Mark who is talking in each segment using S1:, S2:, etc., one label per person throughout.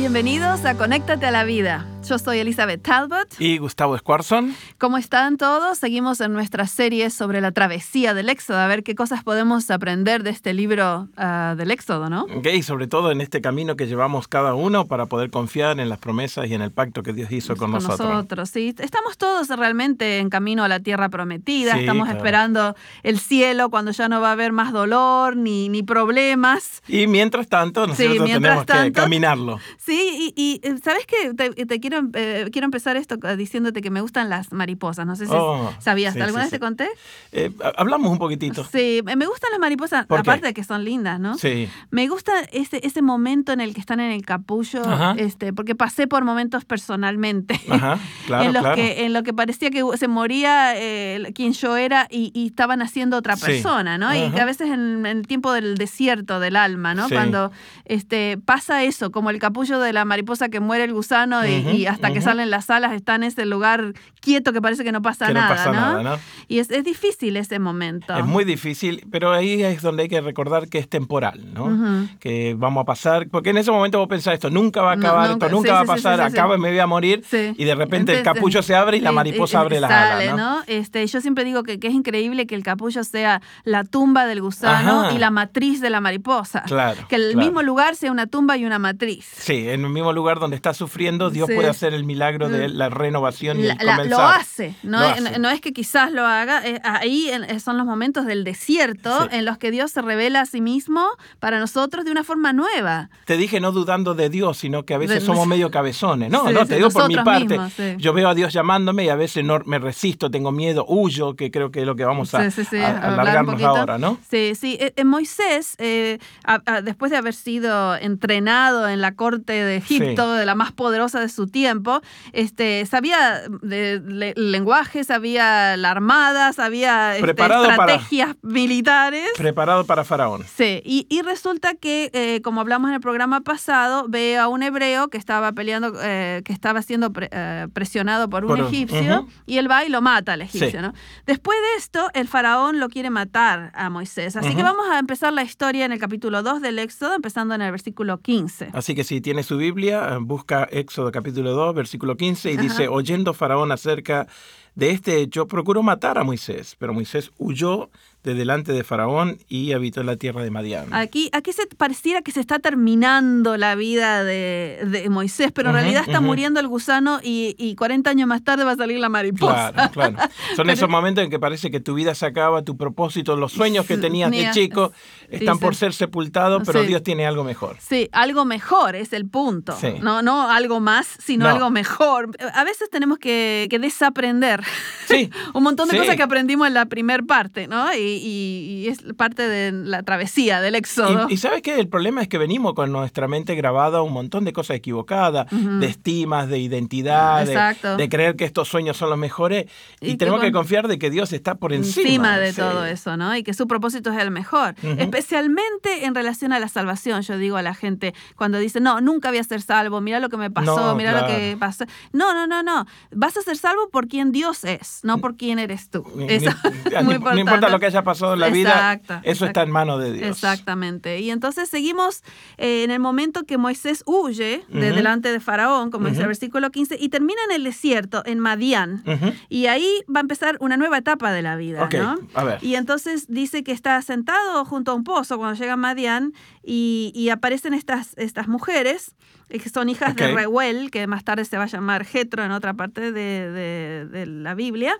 S1: Bienvenidos a Conéctate a la Vida. Yo soy Elizabeth Talbot.
S2: Y Gustavo Squarson.
S1: ¿Cómo están todos? Seguimos en nuestra serie sobre la travesía del Éxodo, a ver qué cosas podemos aprender de este libro uh, del Éxodo, ¿no?
S2: Okay, y sobre todo en este camino que llevamos cada uno para poder confiar en las promesas y en el pacto que Dios hizo con,
S1: con
S2: nosotros.
S1: nosotros. sí. Estamos todos realmente en camino a la tierra prometida,
S2: Sí,
S1: estamos
S2: claro.
S1: esperando el cielo cuando ya no va a haber más dolor ni, ni problemas.
S2: Y mientras tanto,
S1: Sí,
S2: nosotros
S1: mientras
S2: tenemos que
S1: tanto-
S2: caminarlo.
S1: Sí, y, y, eh, ¿sabes qué? Te, te quiero, eh, quiero empezar esto eh, diciéndote que me gustan las mariposas. No sé si
S2: Oh,
S1: sabías.
S2: sí,
S1: ¿Alguna
S2: sí,
S1: vez
S2: sí.
S1: te conté?
S2: Eh, hablamos un poquitito.
S1: Sí, me gustan las mariposas, aparte de que son lindas, ¿no?
S2: Sí.
S1: Me gusta ese, ese momento en el que están en el capullo,
S2: Ajá.
S1: este, porque pasé por momentos personalmente.
S2: Ajá, claro,
S1: en los
S2: claro.
S1: que en lo que parecía que se moría eh, quien yo era y, y estaban haciendo otra
S2: Sí.
S1: persona, ¿no? Y
S2: Ajá.
S1: que a veces en, en el tiempo del desierto del alma, ¿no?
S2: Sí.
S1: Cuando este, pasa eso, como el capullo de la mariposa que muere el gusano y, hasta que salen las alas está en ese lugar quieto que parece que no pasa
S2: Que no
S1: nada,
S2: pasa
S1: ¿no?
S2: nada, ¿no?
S1: Y es, es difícil ese momento.
S2: Es muy difícil, pero ahí es donde hay que recordar que es temporal, ¿no? Que vamos a pasar, porque en ese momento vos pensás esto, nunca va a
S1: No,
S2: acabar,
S1: nunca,
S2: esto nunca
S1: sí,
S2: va a pasar,
S1: sí,
S2: acaba y me voy a morir, y de repente el capullo se abre y la mariposa abre las
S1: sale,
S2: alas, ¿no?
S1: Este, yo siempre digo que, que es increíble que el capullo sea la tumba del gusano
S2: Ajá.
S1: y la matriz de la mariposa.
S2: Claro,
S1: Que el
S2: claro.
S1: mismo lugar sea una tumba y una matriz.
S2: Sí, en el mismo lugar donde está sufriendo, Dios
S1: Sí.
S2: puede hacer el milagro de la renovación y
S1: La-
S2: el
S1: la-
S2: comenzar.
S1: lo hace, no,
S2: Lo
S1: es,
S2: hace.
S1: no es que quizás lo haga, eh, ahí en- son los momentos del desierto
S2: Sí.
S1: en los que Dios se revela a sí mismo para nosotros de una forma nueva.
S2: Te dije no dudando de Dios, sino que a veces
S1: De-
S2: somos medio cabezones. No,
S1: Sí,
S2: no, te digo por mi parte.
S1: mismos.
S2: Yo veo a Dios llamándome y a veces no me resisto, tengo miedo, huyo, que creo que es lo que vamos a, alargarnos ahora, ¿no?
S1: Sí, sí. Eh, eh, Moisés, eh, a- después de haber sido entrenado en la corte de Egipto, de la más poderosa de su tiempo, este, sabía de, le- lenguaje, sabía la armada, sabía este,
S2: para-
S1: estrategias militares.
S2: Preparado para Faraón.
S1: Sí, y, y resulta que, eh, como hablamos en el programa pasado, ve a un hebreo que estaba peleando, eh, que estaba siendo pre- eh, presionado por un
S2: Por
S1: egipcio, y él va y lo mata al egipcio,
S2: Sí.
S1: ¿no? Después de esto, el faraón lo quiere matar a Moisés. Así que vamos a empezar la historia en el capítulo 2 del Éxodo, empezando en el versículo 15.
S2: Así que si tiene su Biblia, busca Éxodo capítulo 2, versículo 15, y
S1: Ajá.
S2: dice, oyendo Faraón acerca de este hecho, procuró matar a Moisés, pero Moisés huyó de delante de Faraón y habitó en la tierra de Madián.
S1: Aquí, aquí se pareciera que se está terminando la vida de, de Moisés, pero en realidad está muriendo el gusano y, y 40 años más tarde va a salir la mariposa.
S2: Claro, claro. Son
S1: Pero-
S2: esos momentos en que parece que tu vida se acaba, tu propósito, los sueños que tenías de chico están
S1: dice-
S2: por ser sepultados, pero
S1: Sí.
S2: Dios tiene algo mejor.
S1: Sí, algo mejor es el punto.
S2: Sí.
S1: No, no algo más, sino
S2: No.
S1: algo mejor. A veces tenemos que, que desaprender
S2: Sí.
S1: un montón de
S2: Sí.
S1: cosas que aprendimos en la primer parte, ¿no? Y, y- y es parte de la travesía del éxodo.
S2: Y, y sabes qué? El problema es que venimos con nuestra mente grabada un montón de cosas equivocadas, de estimas, de identidad, de, creer que estos sueños son los mejores. Y,
S1: que
S2: tenemos que
S1: con-
S2: confiar de que Dios está por encima.
S1: encima de
S2: sí.
S1: todo eso, ¿no? Y que su propósito es el mejor. Especialmente en relación a la salvación, yo digo a la gente cuando dice, no, nunca voy a ser salvo, mira lo que me pasó,
S2: No,
S1: mira lo que pasó. No, no, no, no. Vas a ser salvo por quien Dios es, no por quién eres tú.
S2: Ni-
S1: Eso
S2: ni-
S1: es muy
S2: ni- no importa lo que haya pasado en la vida,
S1: Exacto,
S2: eso está
S1: exacto.
S2: en manos de Dios.
S1: Exactamente. Y entonces seguimos eh, en el momento que Moisés huye de
S2: Ujú.
S1: delante de Faraón, como dice el versículo 15, y termina en el desierto, en Madián.
S2: Ujú.
S1: Y ahí va a empezar una nueva etapa de la vida,
S2: Ok,
S1: ¿no?
S2: a ver.
S1: Y entonces dice que está sentado junto a un pozo cuando llega a Madián y, y aparecen estas, estas mujeres que son hijas de. Reuel, que más tarde se va a llamar Jetro en otra parte de, de- de la Biblia.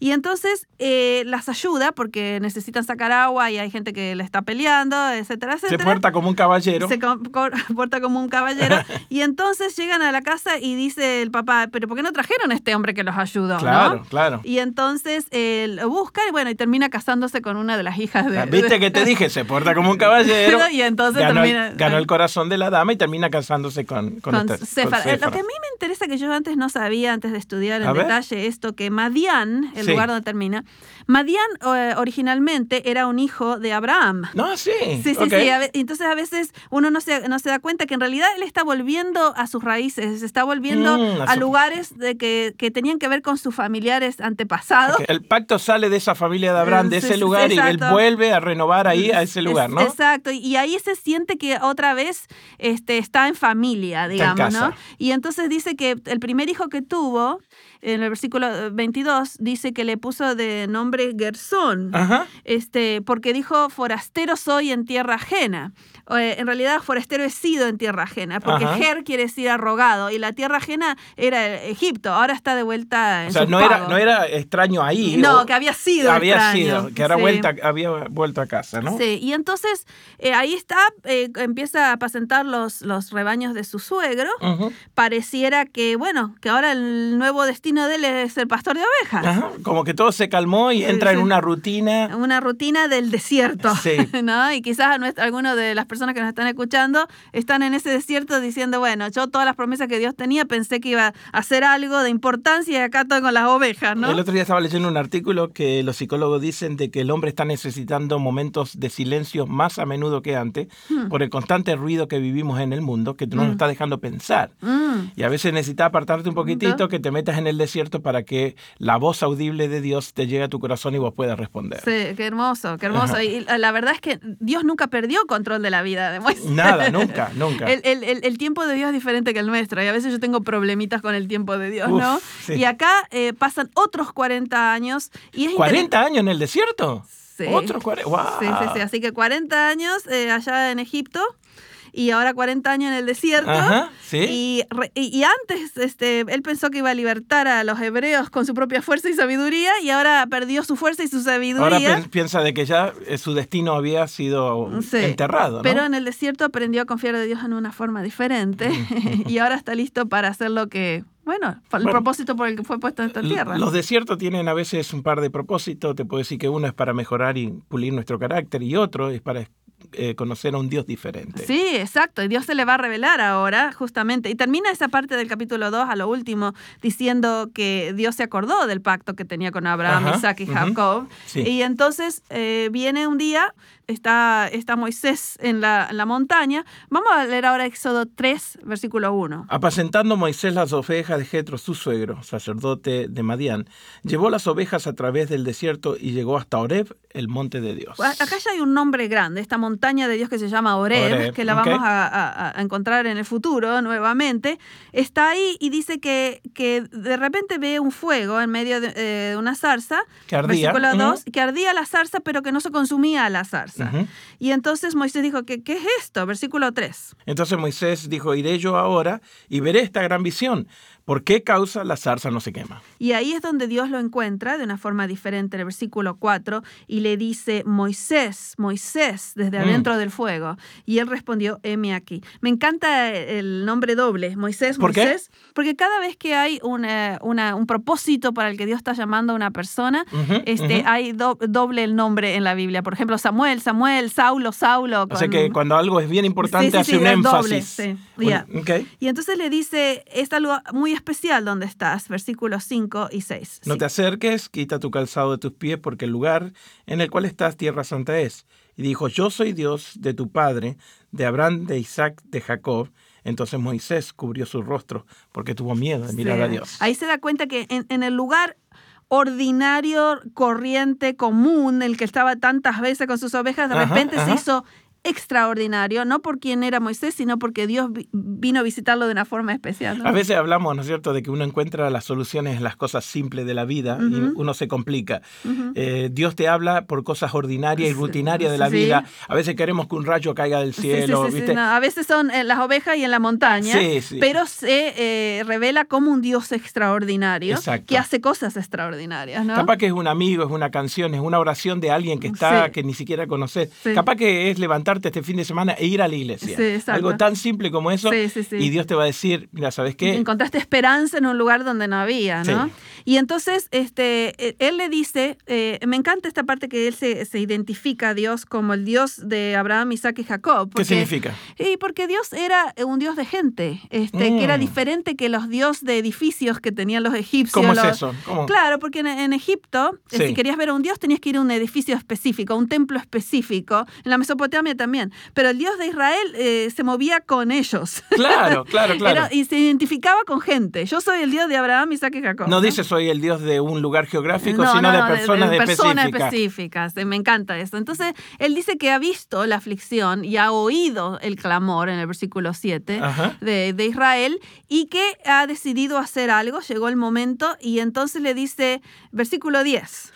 S1: Y entonces eh, las ayuda porque necesitan sacar agua y hay gente que le está peleando, etcétera,
S2: Se
S1: etcétera.
S2: porta como un caballero.
S1: Se com- co- porta como un caballero. y entonces llegan a la casa y dice el papá, pero ¿por qué no trajeron a este hombre que los ayudó? no?"
S2: Claro, claro.
S1: Y entonces eh, lo busca y bueno, y termina casándose con una de las hijas de...
S2: ¿Viste que te dije? Se porta como un caballero.
S1: y entonces
S2: ganó,
S1: termina...
S2: ganó el corazón de la dama y termina casándose con con, con,
S1: con
S2: esta- con
S1: Séfara. Lo que a mí me interesa, que yo antes no sabía, antes de estudiar en
S2: A ver.
S1: detalle esto, que Madián, el
S2: Sí.
S1: lugar donde termina, Madián eh, originalmente era un hijo de Abraham.
S2: No, sí.
S1: Sí, sí, sí. a ve- Entonces a veces uno no se, no se da cuenta que en realidad él está volviendo a sus raíces, está volviendo
S2: Mm, a
S1: a
S2: su-
S1: lugares de que, que tenían que ver con sus familiares antepasados.
S2: El pacto sale de esa familia de Abraham, de
S1: Sí,
S2: ese
S1: sí,
S2: lugar, y él vuelve a renovar ahí a ese lugar, ¿no?
S1: Exacto, y- y ahí se siente que otra vez este, está en familia, digamos, ¿no? Y entonces dice que el primer hijo que tuvo, en el versículo eh, 22, dice que le puso de nombre Gersón.
S2: Ajá.
S1: Este, porque dijo, forastero soy en tierra ajena. Eh, en realidad, forastero he sido en tierra ajena, porque
S2: Ajá.
S1: Ger quiere decir arrogado, y la tierra ajena era Egipto, ahora está de vuelta en
S2: O sea,
S1: sus
S2: no era, no era extraño ahí.
S1: No,
S2: o-
S1: que había sido
S2: había
S1: extraño.
S2: sido, que ahora
S1: Sí.
S2: vuelta, había vuelto a casa, ¿no?
S1: Sí, y entonces eh, ahí está, eh, empieza a apacentar los, los rebaños de su suegro. Pareciera que, bueno, que ahora el nuevo destino de él es ser pastor de ovejas.
S2: Ajá, Como que todo se calmó y entra
S1: Sí.
S2: en una rutina.
S1: Una rutina del desierto,
S2: Sí.
S1: ¿no? Y quizás algunas de las personas que nos están escuchando están en ese desierto diciendo, bueno, yo todas las promesas que Dios tenía pensé que iba a hacer algo de importancia y acá estoy con las ovejas, ¿no?
S2: El otro día estaba leyendo un artículo que los psicólogos dicen de que el hombre está necesitando momentos de silencio más a menudo que antes
S1: Hmm.
S2: por el constante ruido que vivimos en el mundo que no nos está dejando pensar.
S1: Mm.
S2: Y a veces necesitas apartarte un poquitito, que te metas en el desierto para que la voz audible de Dios te llegue a tu corazón y vos puedas responder.
S1: Sí, qué hermoso, qué hermoso. Y la verdad es que Dios nunca perdió control de la vida de Moisés.
S2: Nada, nunca, nunca.
S1: El, el- el- el tiempo de Dios es diferente que el nuestro y a veces yo tengo problemitas con el tiempo de Dios,
S2: Uf,
S1: ¿no?
S2: sí.
S1: Y acá eh, pasan otros 40 años y es inter-
S2: 40 años en el desierto.
S1: Sí.
S2: Otros 40. ¡Wow!
S1: Sí, sí, sí. Así que 40 años eh, allá en Egipto y ahora 40 años en el desierto.
S2: Ajá, sí.
S1: Y, y- y antes este, él pensó que iba a libertar a los hebreos con su propia fuerza y sabiduría y ahora perdió su fuerza y su
S2: Ahora
S1: sabiduría.
S2: pi- piensa de que ya eh, su destino había sido
S1: Sí,
S2: enterrado, ¿no?
S1: Pero en el desierto aprendió a confiar de Dios en una forma diferente y ahora está listo para hacer lo que, bueno, el
S2: Bueno,
S1: propósito por el que fue puesto en esta tierra.
S2: Los desiertos tienen a veces un par de propósitos. Te puedo decir que uno es para mejorar y pulir nuestro carácter y otro es para eh, conocer a un Dios diferente.
S1: Sí, exacto. Y Dios se le va a revelar ahora, justamente. Y termina esa parte del capítulo 2 a lo último diciendo que Dios se acordó del pacto que tenía con Abraham,
S2: Ajá,
S1: Isaac y Jacob.
S2: sí.
S1: Y entonces eh, viene un día, está, está Moisés en la, en la montaña. Vamos a leer ahora Éxodo 3, versículo 1.
S2: Apacentando Moisés las ovejas de Jetro, su suegro, sacerdote de Madián, llevó las ovejas a través del desierto y llegó hasta Oreb, el monte de Dios.
S1: Acá ya hay un nombre grande, esta montaña de Dios que se llama Oreb,
S2: Oreb,
S1: que la
S2: ok.
S1: vamos a, a- a encontrar en el futuro nuevamente. Está ahí y dice que, que de repente ve un fuego en medio de eh, una zarza,
S2: Que ardía,
S1: versículo
S2: ujú.
S1: 2, que ardía la zarza pero que no se consumía la zarza. Y entonces Moisés dijo, que, ¿qué es esto? Versículo 3.
S2: Entonces Moisés dijo, iré yo ahora y veré esta gran visión. ¿Por qué causa la zarza no se quema?
S1: Y ahí es donde Dios lo encuentra de una forma diferente en el versículo 4 y le dice, Moisés, Moisés, desde
S2: Mm.
S1: adentro del fuego. Y él respondió, heme aquí. Me encanta el nombre doble, Moisés,
S2: ¿Por qué?
S1: Moisés, porque cada vez que hay una- una- un propósito para el que Dios está llamando a una persona, este, hay do- doble el nombre en la Biblia. Por ejemplo, Samuel, Samuel, Saulo, Saulo.
S2: O sea que cuando algo es bien importante
S1: Sí, sí,
S2: hace
S1: sí,
S2: un
S1: doble,
S2: énfasis.
S1: Y entonces le dice, es algo muy especial donde estás, versículos 5 y 6.
S2: No te acerques, quita tu calzado de tus pies, porque el lugar en el cual estás, tierra santa es. Y dijo, yo soy Dios de tu padre, de Abraham, de Isaac, de Jacob. Entonces Moisés cubrió su rostro, porque tuvo miedo de mirar
S1: Sí.
S2: a Dios.
S1: Ahí se da cuenta que en, en el lugar ordinario, corriente, común, el que estaba tantas veces con sus ovejas, de
S2: Ajá,
S1: repente se hizo extraordinario, no por quien era Moisés, sino porque Dios vi- vino a visitarlo de una forma especial. ¿no?
S2: A veces hablamos, ¿no es cierto?, de que uno encuentra las soluciones en las cosas simples de la vida y uno se complica. Eh, Dios te habla por cosas ordinarias y rutinarias de la
S1: sí.
S2: vida. A veces queremos que un rayo caiga del cielo,
S1: sí, sí,
S2: ¿viste?
S1: no, A veces son en las ovejas y en la montaña, pero se eh, revela como un Dios extraordinario
S2: Exacto.
S1: que hace cosas extraordinarias, ¿no?
S2: Capaz que es un amigo, es una canción, es una oración de alguien que está, que ni siquiera conoces. Capaz que es levantarte levantarte este fin de semana e ir a la iglesia.
S1: Sí.
S2: Algo tan simple como eso.
S1: Sí, sí, sí.
S2: Y Dios te va a decir, mira, ¿sabes qué?
S1: Encontraste esperanza en un lugar donde no había, ¿no? Y entonces este, eh, él le dice, eh, me encanta esta parte que él se, se identifica a Dios como el Dios de Abraham, Isaac y Jacob.
S2: ¿Qué
S1: porque-
S2: significa?
S1: Y porque Dios era un Dios de gente, este, que era
S2: Mm.
S1: diferente que los dios de edificios que tenían los egipcios.
S2: ¿Cómo es eso? ¿Cómo?
S1: Claro, porque en, en Egipto, eh, si querías ver a un dios, tenías que ir a un edificio específico, a un templo específico. En la Mesopotamia también. Pero el dios de Israel eh, se movía con ellos.
S2: Claro, claro, claro.
S1: Era- y se identificaba con gente. Yo soy el dios de Abraham, Isaac y Jacob.
S2: no dice soy el Dios de un lugar geográfico,
S1: No,
S2: sino
S1: no,
S2: de
S1: no,
S2: personas
S1: de personas
S2: específicas.
S1: específicas. Eh, Me encanta eso. Entonces, él dice que ha visto la aflicción y ha oído el clamor en el versículo 7
S2: Ajá.
S1: de, de Israel y que ha decidido hacer algo. Llegó el momento y entonces le dice, versículo 10.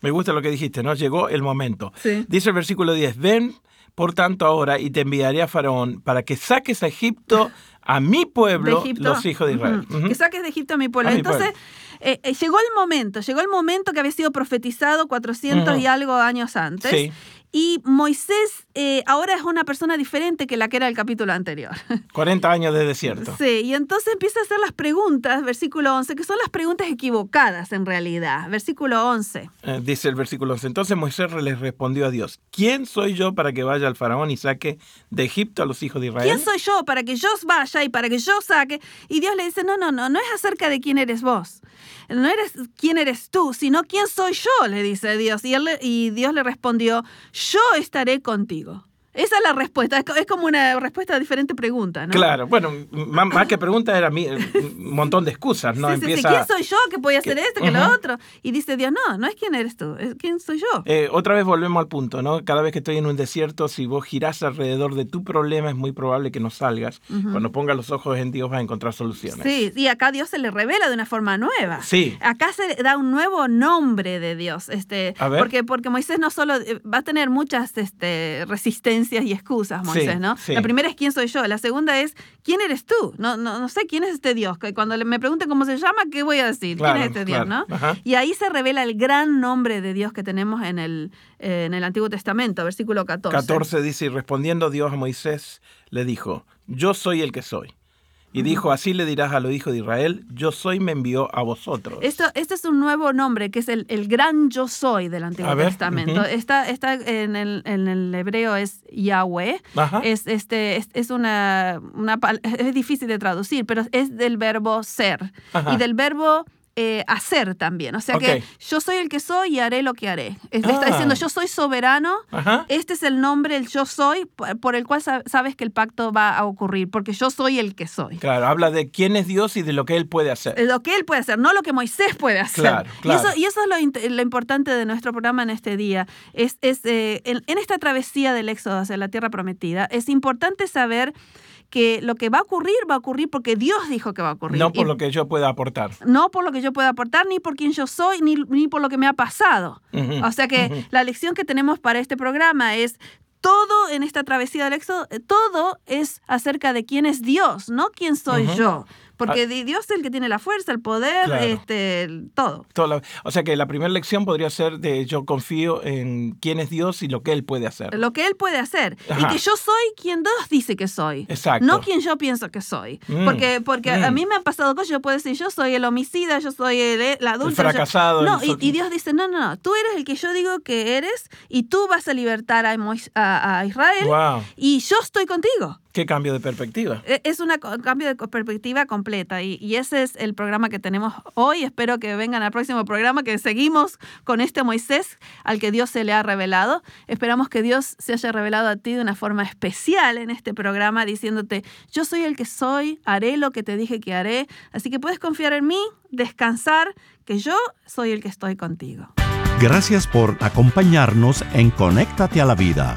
S2: Me gusta lo que dijiste, ¿no? Llegó el momento.
S1: Sí.
S2: Dice el versículo 10, ven por tanto ahora y te enviaré a Faraón para que saques a Egipto, a mi pueblo, los hijos de Israel.
S1: Que saques de Egipto a mi pueblo.
S2: A mi
S1: Entonces, eh, eh, llegó el momento, llegó el momento que había sido profetizado 400
S2: Ujú.
S1: y algo años antes.
S2: Sí.
S1: Y Moisés eh, ahora es una persona diferente que la que era el capítulo anterior.
S2: 40 años de desierto.
S1: Sí, y entonces empieza a hacer las preguntas, versículo 11, que son las preguntas equivocadas en realidad. Versículo 11.
S2: Eh, dice el versículo 11. Entonces Moisés les respondió a Dios, ¿quién soy yo para que vaya al faraón y saque de Egipto a los hijos de Israel?
S1: ¿Quién soy yo para que yo vaya y para que yo saque? Y Dios le dice, no, no, no, no es acerca de quién eres vos. No eres quién eres tú, sino quién soy yo, le dice Dios. Y, él, y Dios le respondió, yo estaré contigo. Esa es la respuesta. Es co- Es como una respuesta a diferente pregunta, ¿no?
S2: Claro, bueno, más, que pregunta era mi- un montón de excusas, ¿no?
S1: sí, sí, sí.
S2: Empieza...
S1: ¿Quién soy yo que voy a hacer
S2: que-
S1: esto, que lo otro? Y dice Dios, no, no es quién eres tú, es quién soy yo.
S2: Eh, otra vez volvemos al punto, ¿no? Cada vez que estoy en un desierto, si vos girás alrededor de tu problema, es muy probable que no salgas. Cuando pongas los ojos en Dios vas a encontrar soluciones.
S1: Sí, y acá Dios se le revela de una forma nueva.
S2: Sí.
S1: Acá se da un nuevo nombre de Dios. Este,
S2: A ver.
S1: Porque, porque Moisés no solo eh, va a tener muchas este, resistencias y excusas, Moisés,
S2: Sí,
S1: ¿no?
S2: sí.
S1: La primera es quién soy yo, la segunda es quién eres tú. No, no, no sé quién es este Dios. Cuando me pregunten cómo se llama, ¿qué voy a decir?
S2: Claro,
S1: ¿Quién es este Dios,
S2: claro.
S1: no?
S2: Ajá.
S1: Y ahí se revela el gran nombre de Dios que tenemos en el, eh, en el Antiguo Testamento, versículo 14.
S2: 14 dice, y respondiendo Dios a Moisés, le dijo, yo soy el que soy. Y dijo, así le dirás a los hijos de Israel, yo soy me envió a vosotros.
S1: Esto, este es un nuevo nombre que es el, el gran yo soy del Antiguo Testamento. está, está en, el, en el hebreo es Yahweh.
S2: Ajá.
S1: Es, este, es, es una, una es difícil de traducir, pero es del verbo ser
S2: Ajá.
S1: y del verbo eh, hacer también. O sea
S2: Ok.
S1: que yo soy el que soy y haré lo que haré. Le está
S2: Ah.
S1: diciendo yo soy soberano.
S2: Ajá.
S1: Este es el nombre, el yo soy, por el cual sa- sabes que el pacto va a ocurrir, porque yo soy el que soy.
S2: Claro, habla de quién es Dios y de lo que Él puede hacer.
S1: Lo que él puede hacer, no lo que Moisés puede hacer.
S2: Claro, claro.
S1: Y eso, y eso es lo, lo importante de nuestro programa en este día. Es, es, eh, en, en esta travesía del éxodo hacia la tierra prometida, es importante saber que lo que va a ocurrir va a ocurrir porque Dios dijo que va a ocurrir.
S2: No por
S1: Y
S2: lo que yo pueda aportar.
S1: no por lo que yo pueda aportar, ni por quién yo soy, ni, ni por lo que me ha pasado. O sea que la lección que tenemos para este programa es todo en esta travesía del éxodo, eh, todo es acerca de quién es Dios, no quién soy yo. Porque di- Dios es el que tiene la fuerza, el poder,
S2: Claro.
S1: este, el- todo.
S2: La- o sea que la primera lección podría ser de yo confío en quién es Dios y lo que Él puede hacer.
S1: Lo que Él puede hacer.
S2: Ajá.
S1: Y que yo soy quien Dios dice que soy.
S2: Exacto.
S1: No quien yo pienso que soy.
S2: Mm,
S1: Porque, porque a
S2: mm.
S1: mí me han pasado cosas, yo puedo decir, yo soy el homicida, yo soy el, el adulto. yo-
S2: fracasado,
S1: No,
S2: el
S1: y, y Dios dice, no, no, no, tú eres el que yo digo que eres y tú vas a libertar a, a- a Israel
S2: Wow,
S1: y yo estoy contigo.
S2: Qué cambio de perspectiva.
S1: E- Es un cambio de perspectiva completa y, y ese es el programa que tenemos hoy. Espero que vengan al próximo programa, que seguimos con este Moisés al que Dios se le ha revelado. Esperamos que Dios se haya revelado a ti de una forma especial en este programa, diciéndote, yo soy el que soy, haré lo que te dije que haré, así que puedes confiar en mí, descansar, que yo soy el que estoy contigo.
S3: Gracias por acompañarnos en Conéctate a la Vida.